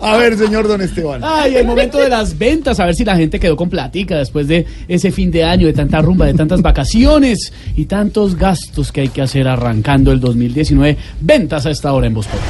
A ver, señor Don Esteban. Ay, el momento de las ventas, a ver si la gente quedó con platica después de ese fin de año, de tanta rumba, de tantas vacaciones y tantos gastos que hay que hacer arrancando el 2019. Ventas a esta hora en Boston.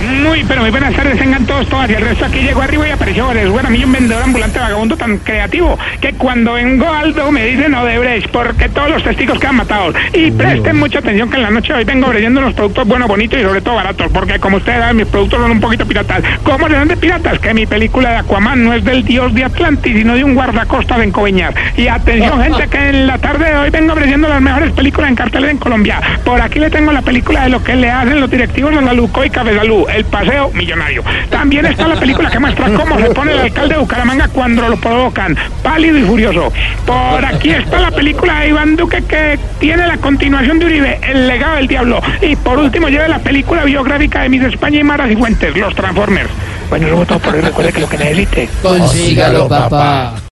Muy, pero muy buenas tardes, tengan todos, todas. Y el resto aquí llegó arriba y apareció Bueno, a mí un vendedor ambulante vagabundo tan creativo que cuando vengo Aldo me dicen Odebrecht porque todos los testigos quedan matados. Y presten mucha atención que en la noche de hoy vengo ofreciendo unos productos buenos, bonitos y sobre todo baratos. Porque como ustedes saben, mis productos son un poquito piratas. ¿Cómo serán de piratas? Que mi película de Aquaman no es del dios de Atlantis, sino de un guardacosta de Encobeñar. Y atención, gente, que en la tarde de hoy vengo ofreciendo las mejores películas en cartelera en Colombia. Por aquí le tengo la película de lo que le hacen los directivos de la Luco y Café El paseo millonario. También está la película que muestra cómo se pone el alcalde de Bucaramanga cuando lo provocan, pálido y furioso. Por aquí está la película de Iván Duque que tiene la continuación de Uribe, El legado del diablo. Y por último lleva la película biográfica de Mis España y Maras y Fuentes, Los Transformers. Bueno, luego todo por hoy recuerde que lo que necesite. Consígalo, papá.